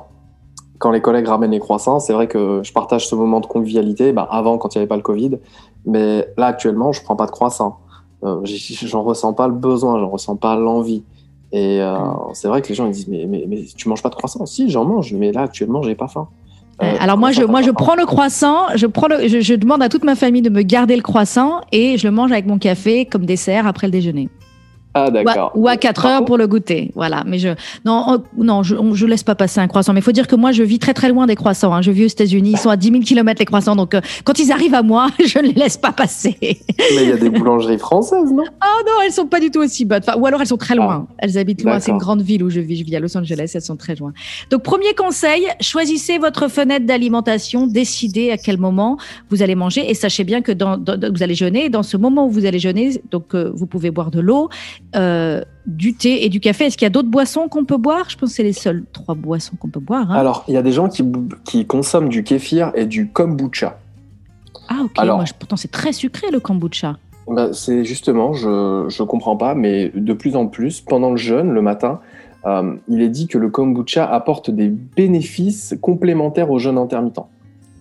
quand les collègues ramènent les croissants, c'est vrai que je partage ce moment de convivialité. Ben, avant, quand il n'y avait pas le Covid. Mais là, actuellement, je ne prends pas de croissant. Euh, j'en ressens pas le besoin, j'en ressens pas l'envie. Et euh, c'est vrai que les gens ils disent mais, mais, mais tu manges pas de croissant Si, j'en mange, mais là actuellement j'ai pas faim. Euh, alors moi je moi je prends le croissant, je prends le, je, je, demande à toute ma famille de me garder le croissant et je le mange avec mon café comme dessert après le déjeuner. Ah, d'accord. Ou à 4 heures pour le goûter. Voilà. Mais je, non, oh, non, je, je laisse pas passer un croissant. Mais il faut dire que moi, je vis très, très loin des croissants. Hein. Je vis aux États-Unis. Ils sont à 10 000 km les croissants. Donc, euh, quand ils arrivent à moi, je ne les laisse pas passer. Mais il y a des boulangeries françaises, non? Ah, non, elles sont pas du tout aussi bonnes. Enfin, ou alors elles sont très loin. Ah, elles habitent loin. C'est une grande ville où je vis. Je vis à Los Angeles. Elles sont très loin. Donc, premier conseil, choisissez votre fenêtre d'alimentation. Décidez à quel moment vous allez manger. Et sachez bien que dans, vous allez jeûner. Dans ce moment où vous allez jeûner, donc, euh, vous pouvez boire de l'eau. Euh, du thé et du café. Est-ce qu'il y a d'autres boissons qu'on peut boire? Je pense que c'est les seules trois boissons qu'on peut boire. Hein. Alors, il y a des gens qui, qui, consomment du kéfir et du kombucha. Ah, ok. Alors, pourtant, c'est très sucré le kombucha. Bah, c'est justement, je ne comprends pas, mais de plus en plus, pendant le jeûne, le matin, euh, il est dit que le kombucha apporte des bénéfices complémentaires au jeûne intermittent.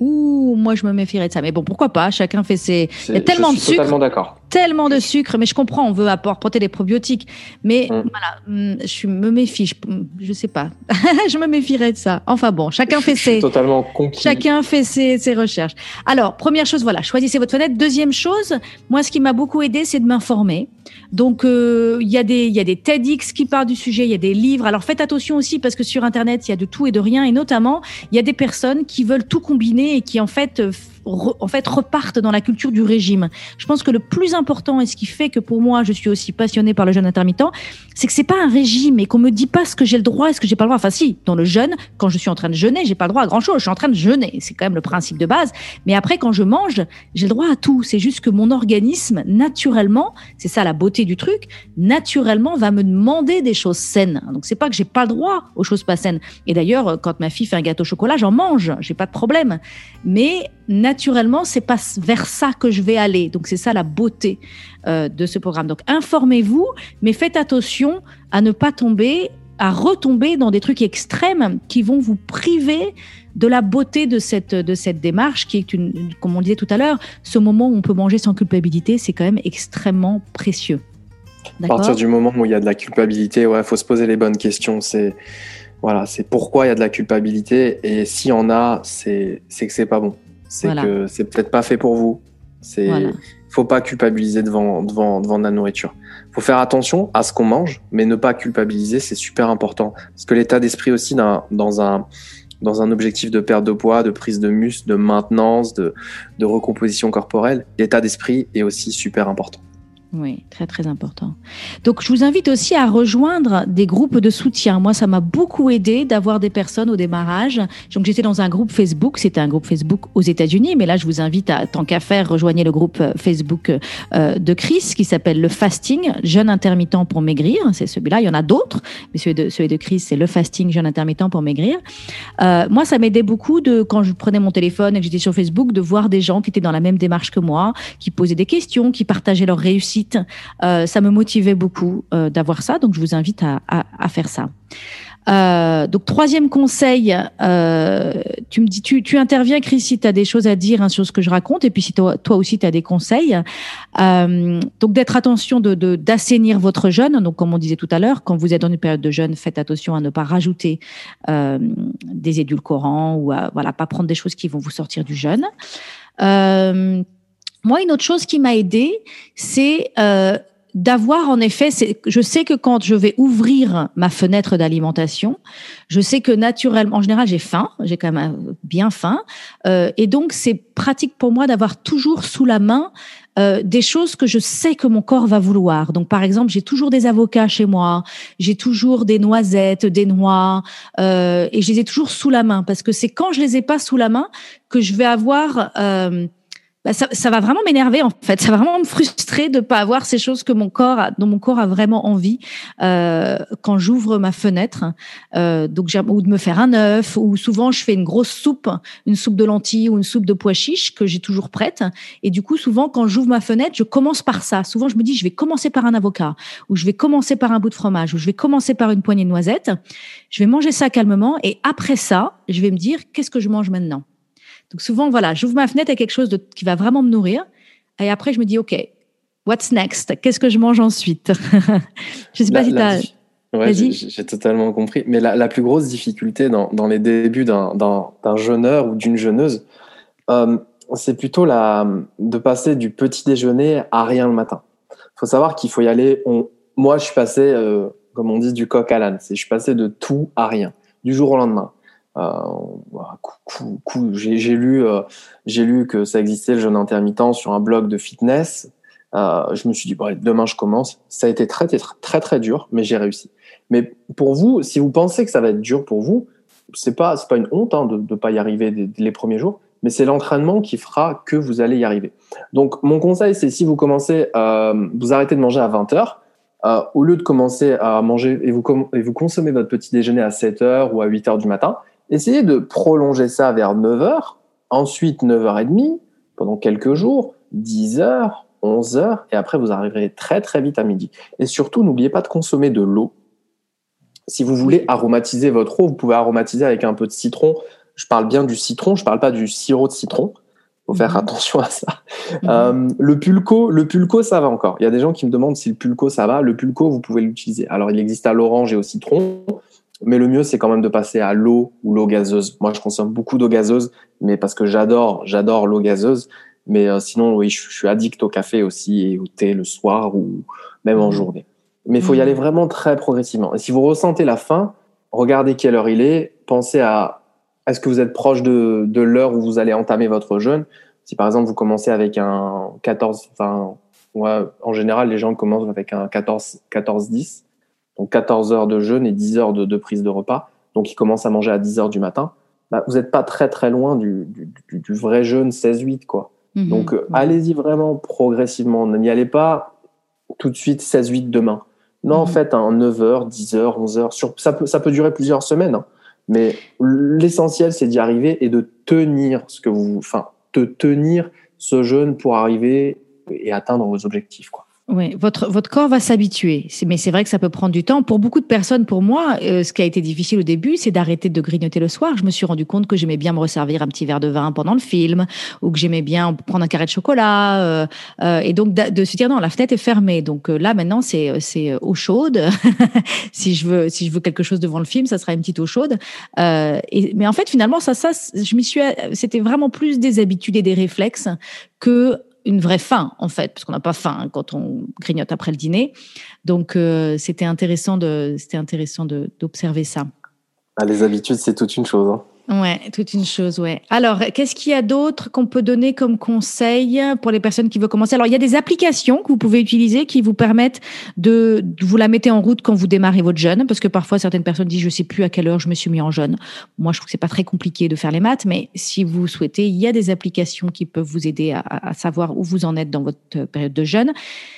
Ouh, moi je me méfierais de ça. Mais bon, pourquoi pas? Chacun fait ses. Il y a tellement de sucre. Totalement d'accord. tellement de sucre, mais je comprends, on veut apporter des probiotiques. Mais mm. voilà, mm, je me méfie, je, je sais pas. je me méfierais de ça. Enfin bon, chacun fait ses. Totalement Chacun fait ses, ses, recherches. Alors, première chose, voilà, choisissez votre fenêtre. Deuxième chose, moi, ce qui m'a beaucoup aidé, c'est de m'informer. Donc, euh, il y, a des, y a des TEDx qui parlent du sujet, il y a des livres. Alors, faites attention aussi parce que sur Internet, il y a de tout et de rien. Et notamment, il y a des personnes qui veulent tout combiner et qui, en fait, en fait repartent dans la culture du régime. Je pense que le plus important et ce qui fait que pour moi je suis aussi passionnée par le jeûne intermittent, c'est que c'est pas un régime et qu'on me dit pas ce que j'ai le droit et ce que j'ai pas le droit. Enfin si, dans le jeûne, quand je suis en train de jeûner, j'ai pas le droit à grand chose. Je suis en train de jeûner, c'est quand même le principe de base. Mais après quand je mange, j'ai le droit à tout. C'est juste que mon organisme naturellement, c'est ça la beauté du truc, naturellement va me demander des choses saines. Donc c'est pas que j'ai pas le droit aux choses pas saines. Et d'ailleurs, quand ma fille fait un gâteau au chocolat, j'en mange, j'ai pas de problème. Mais naturellement, c'est pas vers ça que je vais aller. Donc c'est ça la beauté euh, de ce programme. Donc informez-vous, mais faites attention à ne pas tomber, à retomber dans des trucs extrêmes qui vont vous priver de la beauté de cette de cette démarche qui est une, comme on disait tout à l'heure, ce moment où on peut manger sans culpabilité, c'est quand même extrêmement précieux. À partir du moment où il y a de la culpabilité, ouais, faut se poser les bonnes questions. C'est voilà, c'est pourquoi il y a de la culpabilité et s'il y en a, c'est c'est que c'est pas bon c'est que c'est peut-être pas fait pour vous. C'est faut pas culpabiliser devant devant devant de la nourriture. Faut faire attention à ce qu'on mange, mais ne pas culpabiliser, c'est super important parce que l'état d'esprit aussi dans, dans un dans un objectif de perte de poids, de prise de muscle, de maintenance, de, de recomposition corporelle, l'état d'esprit est aussi super important. Oui, très très important. Donc je vous invite aussi à rejoindre des groupes de soutien. Moi, ça m'a beaucoup aidé d'avoir des personnes au démarrage. Donc j'étais dans un groupe Facebook, c'était un groupe Facebook aux États-Unis, mais là je vous invite à tant qu'à faire rejoignez le groupe euh, Facebook euh, de Chris qui s'appelle le fasting jeûne intermittent pour maigrir. C'est celui-là. Il y en a d'autres, mais celui de de Chris c'est le fasting jeûne intermittent pour maigrir. Euh, moi, ça m'aidait beaucoup de quand je prenais mon téléphone et que j'étais sur Facebook de voir des gens qui étaient dans la même démarche que moi, qui posaient des questions, qui partageaient leur réussite euh, ça me motivait beaucoup euh, d'avoir ça, donc je vous invite à, faire ça. Euh, donc troisième conseil, tu me dis, tu, interviens Chris si tu as des choses à dire hein, sur ce que je raconte et puis si toi, aussi tu as des conseils. donc d'être attention de d'assainir votre jeûne. Donc comme on disait tout à l'heure, quand vous êtes dans une période de jeûne, faites attention à ne pas rajouter des édulcorants ou à voilà pas prendre des choses qui vont vous sortir du jeûne. Moi, une autre chose qui m'a aidé, c'est euh, d'avoir en effet, je sais que quand je vais ouvrir ma fenêtre d'alimentation, je sais que naturellement, en général, j'ai faim, j'ai quand même bien faim, euh, et donc c'est pratique pour moi d'avoir toujours sous la main euh, des choses que je sais que mon corps va vouloir. Donc, par exemple, j'ai toujours des avocats chez moi, j'ai toujours des noisettes, des noix, euh, et je les ai toujours sous la main parce que c'est quand je les ai pas sous la main que je vais avoir euh, bah, ça, ça, va vraiment m'énerver en fait. Ça va vraiment me frustrer de pas avoir ces choses que mon corps, a, dont mon corps a vraiment envie euh, quand j'ouvre ma fenêtre. Euh, donc ou de me faire un œuf, ou souvent je fais une grosse soupe, une soupe de lentilles ou une soupe de pois chiches que j'ai toujours prête. Et du coup, souvent quand j'ouvre ma fenêtre, je commence par ça. Souvent, je me dis, je vais commencer par un avocat, ou je vais commencer par un bout de fromage, ou je vais commencer par une poignée de noisettes. Je vais manger ça calmement, et après ça, je vais me dire, qu'est-ce que je mange maintenant? Donc souvent, voilà, j'ouvre ma fenêtre à quelque chose de, qui va vraiment me nourrir. Et après, je me dis, OK, what's next? Qu'est-ce que je mange ensuite? Je sais pas si tu as... Ouais, j'ai totalement compris. Mais la, la plus grosse difficulté dans, dans les débuts d'un jeûneur ou d'une jeuneuse, euh, c'est plutôt la, de passer du petit déjeuner à rien le matin. Il faut savoir qu'il faut y aller. On, moi, je suis passé, euh, comme on dit, du coq à l'âne. Je suis passé de tout à rien, du jour au lendemain. Euh, j'ai lu, euh, j'ai lu que ça existait le jeûne intermittent sur un blog de fitness. Euh, je me suis dit demain je commence. Ça a été très très très, dur, mais j'ai réussi. Mais pour vous, si vous pensez que ça va être dur pour vous, c'est pas pas une honte hein, de ne pas y arriver les premiers jours, mais c'est l'entraînement qui fera que vous allez y arriver. Donc mon conseil, c'est si vous commencez, vous arrêtez de manger à 20 heures. au lieu de commencer à manger et vous, et vous consommez votre petit déjeuner à 7 heures ou à 8 heures du matin, Essayez de prolonger ça vers 9h, ensuite 9h30, pendant quelques jours, 10h, 11h, et après vous arriverez très très vite à midi. Et surtout, n'oubliez pas de consommer de l'eau. Si vous voulez aromatiser votre eau, vous pouvez aromatiser avec un peu de citron. Je parle bien du citron, je ne parle pas du sirop de citron. faut faire mhm. attention à ça. Mhm. Euh, le pulco, le pulco, ça va encore. Il y a des gens qui me demandent si le pulco ça va. Le pulco, vous pouvez l'utiliser. Alors, il existe à l'orange et au citron, mais le mieux, c'est quand même de passer à l'eau ou l'eau gazeuse. Moi, je consomme beaucoup d'eau gazeuse, mais parce que j'adore, j'adore l'eau gazeuse. Mais euh, sinon, oui, je, suis addict au café aussi et au thé le soir ou même en mhm. journée. Mais il faut y aller vraiment très progressivement. Et si vous ressentez la faim, regardez quelle heure il est, pensez à est-ce que vous êtes proche de, de l'heure où vous allez entamer votre jeûne Si par exemple vous commencez avec un 14, enfin, en général les gens commencent avec un 14, 14, 10, donc 14 heures de jeûne et 10 heures de, de prise de repas. Donc ils commencent à manger à 10 heures du matin. Bah, vous n'êtes pas très très loin du, du, du vrai jeûne 16-8 quoi. Mhm. donc euh, allez-y vraiment progressivement. N'y allez pas tout de suite 16-8 demain. Non, en mhm. fait, en 9 heures, 10 heures, 11 heures, sur, ça, peut, ça peut durer plusieurs semaines. Hein. Mais l'essentiel, c'est d'y arriver et de tenir ce que vous, enfin, de tenir ce jeûne pour arriver et atteindre vos objectifs, quoi. Oui, votre, votre corps va s'habituer. Mais c'est vrai que ça peut prendre du temps. Pour beaucoup de personnes, pour moi, euh, ce qui a été difficile au début, c'est d'arrêter de grignoter le soir. Je me suis rendu compte que j'aimais bien me resservir un petit verre de vin pendant le film, ou que j'aimais bien prendre un carré de chocolat. Euh, euh, et donc, de, se dire, non, la fenêtre est fermée. Donc là, maintenant, c'est, c'est eau chaude. si, je veux, si je veux quelque chose devant le film, ça sera une petite eau chaude. Et, mais en fait, finalement, ça, ça, je m'y suis, c'était vraiment plus des habitudes et des réflexes que une vraie faim en fait, parce qu'on n'a pas faim quand on grignote après le dîner. Donc euh, c'était intéressant de c'était intéressant d'observer ça. Ah, les habitudes, c'est toute une chose. Hein. Ouais, toute une chose, ouais. Alors, qu'est-ce qu'il y a d'autre qu'on peut donner comme conseil pour les personnes qui veulent commencer? Alors, il y a des applications que vous pouvez utiliser qui vous permettent de, vous la mettez en route quand vous démarrez votre jeûne, parce que parfois certaines personnes disent je sais plus à quelle heure je me suis mis en jeûne. Moi, je trouve que c'est pas très compliqué de faire les maths, mais si vous souhaitez, il y a des applications qui peuvent vous aider à, savoir où vous en êtes dans votre période de jeûne.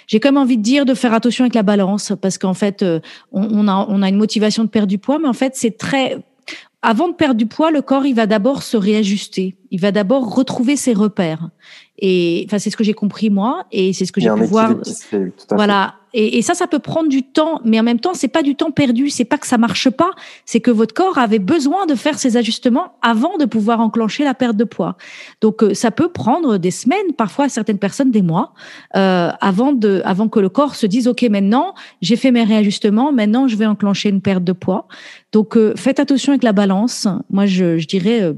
J'ai quand même envie de dire de faire attention avec la balance, parce qu'en fait, euh, on a une motivation de perdre du poids, mais en fait, c'est très avant de perdre du poids, le corps, il va d'abord se réajuster. Il va d'abord retrouver ses repères. Et enfin, c'est ce que j'ai compris moi, et c'est ce que j'ai pu voir. voilà. Et, ça, ça peut prendre du temps, mais en même temps, c'est pas du temps perdu. C'est pas que ça marche pas, c'est que votre corps avait besoin de faire ces ajustements avant de pouvoir enclencher la perte de poids. Donc, euh, ça peut prendre des semaines, parfois certaines personnes des mois, euh, avant de, avant que le corps se dise, ok, maintenant, j'ai fait mes réajustements, maintenant, je vais enclencher une perte de poids. Donc, euh, faites attention avec la balance. Moi, je, dirais,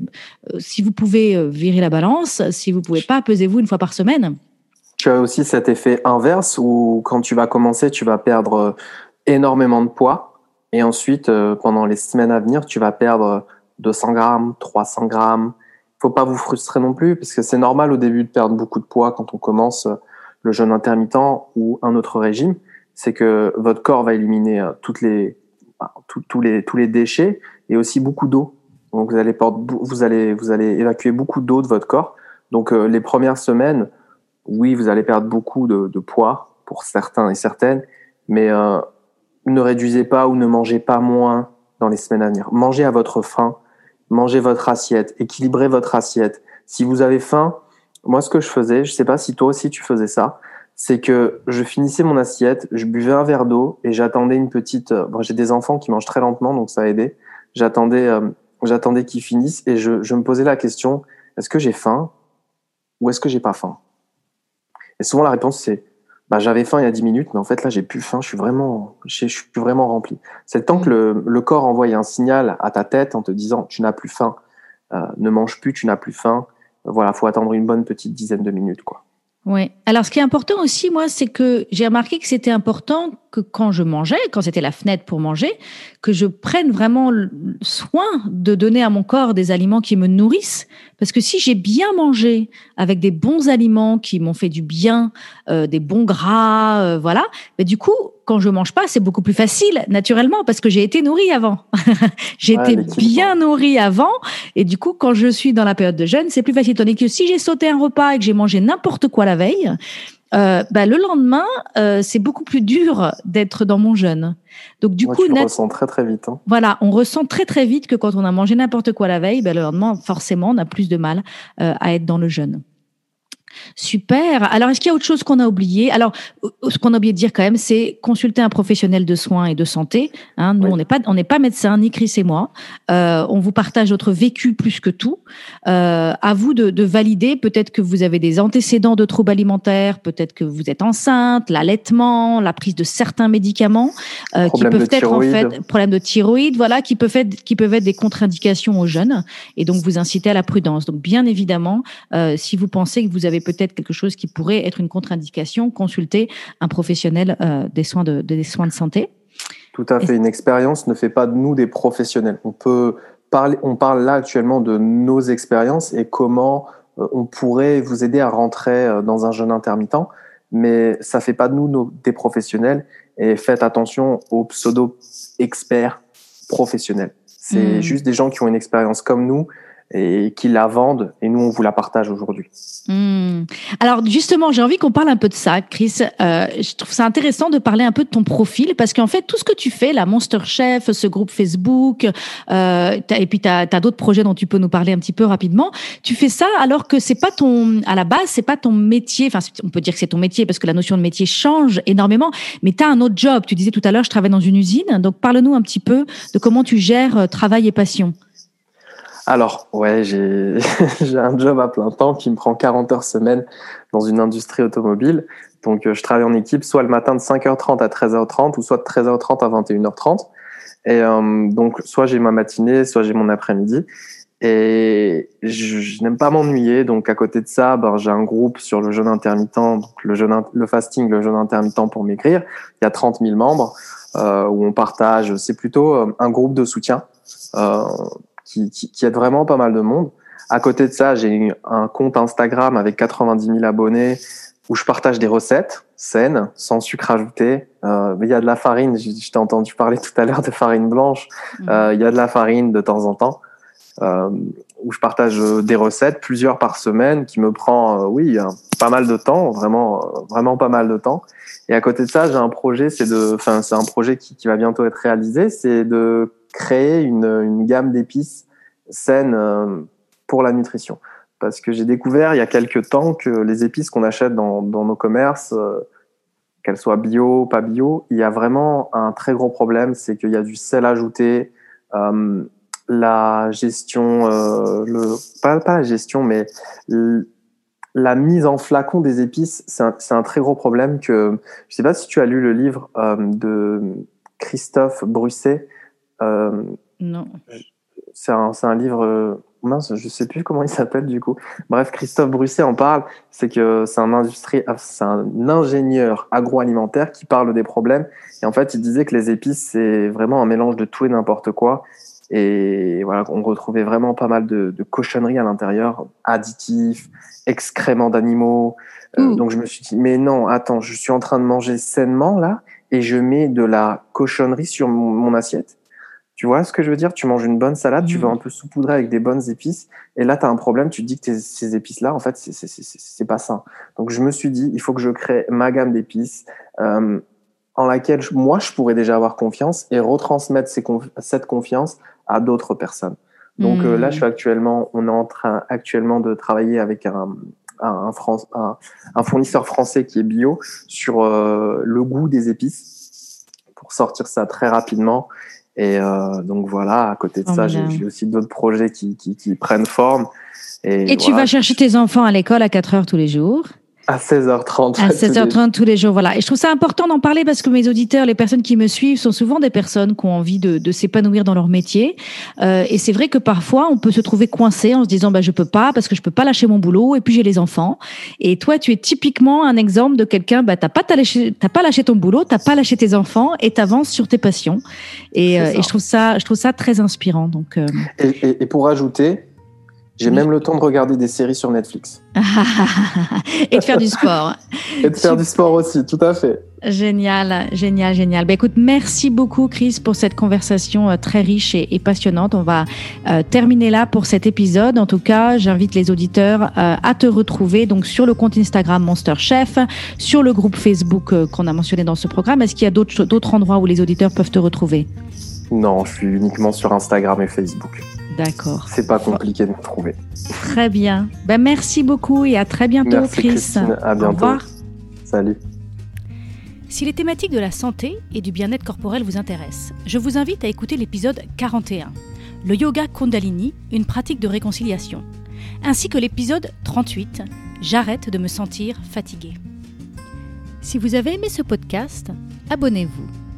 si vous pouvez virer la balance, si vous pouvez pas, pesez-vous une fois par semaine. Tu as aussi cet effet inverse où quand tu vas commencer, tu vas perdre euh, énormément de poids et ensuite, euh, pendant les semaines à venir, tu vas perdre 200 grammes, 300 grammes. Faut pas vous frustrer non plus parce que c'est normal au début de perdre beaucoup de poids quand on commence euh, le jeûne intermittent ou un autre régime. C'est que votre corps va éliminer toutes les, bah, tous les, tous les déchets et aussi beaucoup d'eau. Donc vous allez, vous allez, vous allez évacuer beaucoup d'eau de votre corps. Donc les premières semaines, oui, vous allez perdre beaucoup de, de poids pour certains et certaines, mais euh, ne réduisez pas ou ne mangez pas moins dans les semaines à venir. Mangez à votre faim, mangez votre assiette, équilibrez votre assiette. Si vous avez faim, moi ce que je faisais, je sais pas si toi aussi tu faisais ça, c'est que je finissais mon assiette, je buvais un verre d'eau et j'attendais une petite. Euh, J'ai des enfants qui mangent très lentement, donc ça a aidé. J'attendais, euh, j'attendais qu'ils finissent et je, je me posais la question est-ce que j'ai faim ou est-ce que j'ai pas faim? Et souvent, la réponse, c'est bah, j'avais faim il y a 10 minutes, mais en fait, là, j'ai plus faim, je suis vraiment, je, suis vraiment rempli. C'est le temps que le, le, corps envoie un signal à ta tête en te disant tu n'as plus faim, euh, ne mange plus, tu n'as plus faim. Voilà, faut attendre une bonne petite dizaine de minutes, quoi. Oui. Alors, ce qui est important aussi, moi, c'est que j'ai remarqué que c'était important que quand je mangeais, quand c'était la fenêtre pour manger, que je prenne vraiment soin de donner à mon corps des aliments qui me nourrissent. Parce que si j'ai bien mangé avec des bons aliments qui m'ont fait du bien, euh, des bons gras, euh, voilà, mais du coup, quand je mange pas, c'est beaucoup plus facile, naturellement, parce que j'ai été nourrie avant. j'ai été bien nourrie avant, et du coup, quand je suis dans la période de jeûne, c'est plus facile. Tandis que si j'ai sauté un repas et que j'ai mangé n'importe quoi la veille, euh, bah, le lendemain, euh, c'est beaucoup plus dur d'être dans mon jeûne. Donc du coup, on ressent très très vite. Hein. Voilà, on ressent très très vite que quand on a mangé n'importe quoi la veille, bah, le lendemain, forcément, on a plus de mal euh, à être dans le jeûne. Super. Alors, est-ce qu'il y a autre chose qu'on a oublié? Alors, ce qu'on a oublié de dire quand même, c'est consulter un professionnel de soins et de santé. Hein. Nous, on n'est pas, on n'est pas médecin, ni Chris et moi. Euh, on vous partage notre vécu plus que tout. Euh, à vous de, de valider. Peut-être que vous avez des antécédents de troubles alimentaires. Peut-être que vous êtes enceinte, l'allaitement, la prise de certains médicaments euh, qui peuvent être en fait problème de thyroïde, voilà, qui peuvent être qui peuvent être des contre-indications aux jeunes et donc vous inciter à la prudence. Donc, bien évidemment, euh, si vous pensez que vous avez peut-être quelque chose qui pourrait être une contre-indication, consultez un professionnel euh, des, soins de, des soins de santé. Tout à fait. Une expérience ne fait pas de nous des professionnels. On peut parler, on parle là actuellement de nos expériences et comment euh, on pourrait vous aider à rentrer euh, dans un jeûne intermittent, mais ça fait pas de nous des professionnels. Et faites attention aux pseudo experts professionnels. C'est hmm. juste des gens qui ont une expérience comme nous et qui la vendent et nous on vous la partage aujourd'hui. Hmm. Alors justement, j'ai envie qu'on parle un peu de ça, Chris. Euh, je trouve ça intéressant de parler un peu de ton profil parce qu'en fait tout ce que tu fais, la Monster Chef, ce groupe Facebook, euh, et puis tu as, d'autres projets dont tu peux nous parler un petit peu rapidement. Tu fais ça alors que c'est pas ton, à la base c'est pas ton métier. Enfin, on peut dire que c'est ton métier parce que la notion de métier change énormément. Mais tu as un autre job. Tu disais tout à l'heure, je travaille dans une usine. Donc parle-nous un petit peu de comment tu gères euh, travail et passion. Alors, ouais, j'ai un job à plein temps qui me prend 40 heures semaine dans une industrie automobile. Donc, euh, je travaille en équipe soit le matin de 5h30 à 13h30 ou soit de 13h30 à 21h30. Et euh, donc, soit j'ai ma matinée, soit j'ai mon après-midi. Et je, n'aime pas m'ennuyer. Donc, à côté de ça, ben, j'ai un groupe sur le jeûne intermittent, le, jeûne, le fasting, le jeûne intermittent pour maigrir. Il y a 30 000 membres euh, où on partage. C'est plutôt euh, un groupe de soutien. Euh, qui, qui, qui aide vraiment pas mal de monde. À côté de ça, j'ai un compte Instagram avec 90 000 abonnés où je partage des recettes saines, sans sucre ajouté. Euh, il y a de la farine, je, t'ai entendu parler tout à l'heure de farine blanche. Mmh. Euh, il y a de la farine de temps en temps. Euh, où je partage des recettes, plusieurs par semaine, qui me prend, euh, oui, pas mal de temps, vraiment, vraiment pas mal de temps. Et à côté de ça, j'ai un projet, c'est de, enfin, c'est un projet qui, qui va bientôt être réalisé, c'est de créer une, gamme d'épices saines euh, pour la nutrition. Parce que j'ai découvert il y a quelques temps que les épices qu'on achète dans, nos commerces, euh, qu'elles soient bio, pas bio, il y a vraiment un très gros problème, c'est qu'il y a du sel ajouté, euh, la gestion, le, pas, pas la gestion, mais la mise en flacon des épices, c'est un, un, très gros problème que je sais pas si tu as lu le livre de Christophe Brusset non. C'est un, un, livre. Euh, mince, je sais plus comment il s'appelle du coup. Bref, Christophe Brusset en parle. C'est que c'est un industrie, ah, c'est un ingénieur agroalimentaire qui parle des problèmes. Et en fait, il disait que les épices c'est vraiment un mélange de tout et n'importe quoi. Et voilà, on retrouvait vraiment pas mal de, de cochonneries à l'intérieur, additifs, excréments d'animaux. Euh, donc je me suis dit, mais non, attends, je suis en train de manger sainement là, et je mets de la cochonnerie sur mon assiette. Tu vois ce que je veux dire? Tu manges une bonne salade, tu veux mm. un peu saupoudrer avec des bonnes épices, et là, tu as un problème, tu te dis que ces épices-là, en fait, c'est pas sain. Donc, je me suis dit, il faut que je crée ma gamme d'épices euh, en laquelle moi, je pourrais déjà avoir confiance et retransmettre cette confiance à d'autres personnes. Donc euh, là, je suis mm. actuellement, on est en train actuellement de travailler avec un, un, un, un fournisseur français qui est bio sur euh, le goût des épices pour sortir ça très rapidement et euh, donc voilà, à côté de ça, j'ai aussi d'autres projets qui, qui, qui, prennent forme. Et, et tu vas chercher tes enfants à l'école à 4 heures tous les jours à 16h30. À 16h30 tous les jours, voilà. Et je trouve ça important d'en parler parce que mes auditeurs, les personnes qui me suivent, sont souvent des personnes qui ont envie de, de s'épanouir dans leur métier. Euh, et c'est vrai que parfois, on peut se trouver coincé en se disant, bah, je peux pas parce que je peux pas lâcher mon boulot et puis j'ai les enfants. Et toi, tu es typiquement un exemple de quelqu'un, bah, t'as pas, t'as pas lâché ton boulot, t'as pas lâché tes enfants et t'avances sur tes passions. Et, euh, et, je trouve ça, je trouve ça très inspirant. Donc, euh... et, et, et pour ajouter, j'ai même le temps de regarder des séries sur Netflix. et de faire du sport. et de faire du sport aussi, tout à fait. Génial, génial, génial. Ben, écoute, merci beaucoup Chris pour cette conversation euh, très riche et, passionnante. On va euh, terminer là pour cet épisode. En tout cas, j'invite les auditeurs euh, à te retrouver donc sur le compte Instagram Monster Chef, sur le groupe Facebook qu'on a mentionné dans ce programme. Est-ce qu'il y a d'autres endroits où les auditeurs peuvent te retrouver? Non, je suis uniquement sur Instagram et Facebook. D'accord. C'est pas compliqué de me trouver. Très bien. Ben, merci beaucoup et à très bientôt, Merci, Chris. Christine. À Au bientôt. revoir. Salut. Si les thématiques de la santé et du bien-être corporel vous intéressent, je vous invite à écouter l'épisode 41, le yoga Kundalini, une pratique de réconciliation, ainsi que l'épisode 38, J'arrête de me sentir fatigué. Si vous avez aimé ce podcast, abonnez-vous